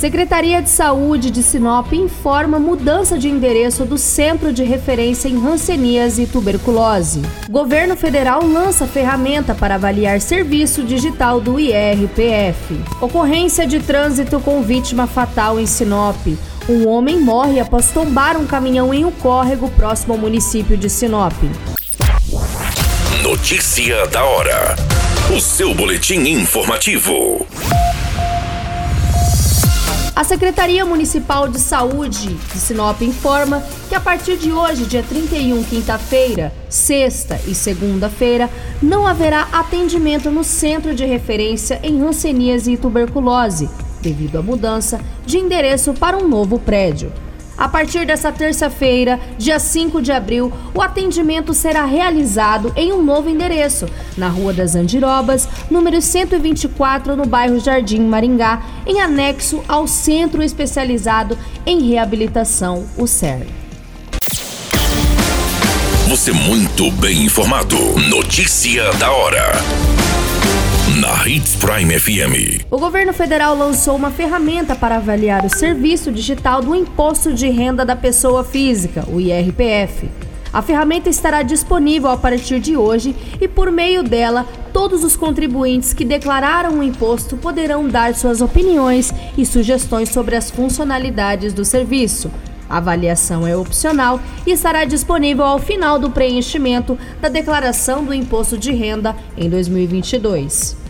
Secretaria de Saúde de Sinop informa mudança de endereço do Centro de Referência em Hanseníase e Tuberculose. Governo Federal lança ferramenta para avaliar serviço digital do IRPF. Ocorrência de trânsito com vítima fatal em Sinop. Um homem morre após tombar um caminhão em um córrego próximo ao município de Sinop. Notícia da hora. O seu boletim informativo. A Secretaria Municipal de Saúde de Sinop informa que a partir de hoje, dia 31, quinta-feira, sexta e segunda-feira, não haverá atendimento no Centro de Referência em Hanseníase e Tuberculose, devido à mudança de endereço para um novo prédio. A partir dessa terça-feira, dia 5 de abril, o atendimento será realizado em um novo endereço, na Rua das Andirobas, número 124, no bairro Jardim Maringá, em anexo ao Centro Especializado em Reabilitação, o CER. Você muito bem informado. Notícia da hora Hits Prime FM. O governo federal lançou uma ferramenta para avaliar o serviço digital do Imposto de Renda da Pessoa Física, o IRPF. A ferramenta estará disponível a partir de hoje e, por meio dela, todos os contribuintes que declararam o imposto poderão dar suas opiniões e sugestões sobre as funcionalidades do serviço. A avaliação é opcional e estará disponível ao final do preenchimento da declaração do imposto de renda em 2022.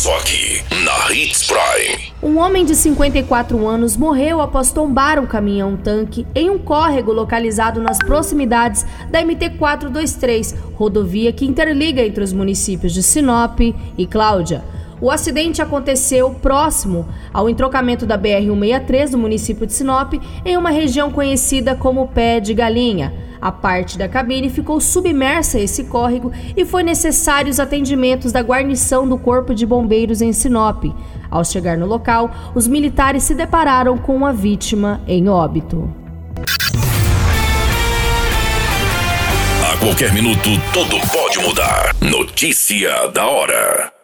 Só aqui, na Hits Prime. Um homem de 54 anos morreu após tombar um caminhão-tanque em um córrego localizado nas proximidades da MT-423, rodovia que interliga entre os municípios de Sinop e Cláudia. O acidente aconteceu próximo ao entrocamento da BR-163 do município de Sinop, em uma região conhecida como Pé de Galinha. A parte da cabine ficou submersa a esse córrego e foi necessário os atendimentos da guarnição do Corpo de Bombeiros em Sinop. Ao chegar no local, os militares se depararam com a vítima em óbito. A qualquer minuto, tudo pode mudar. Notícia da hora.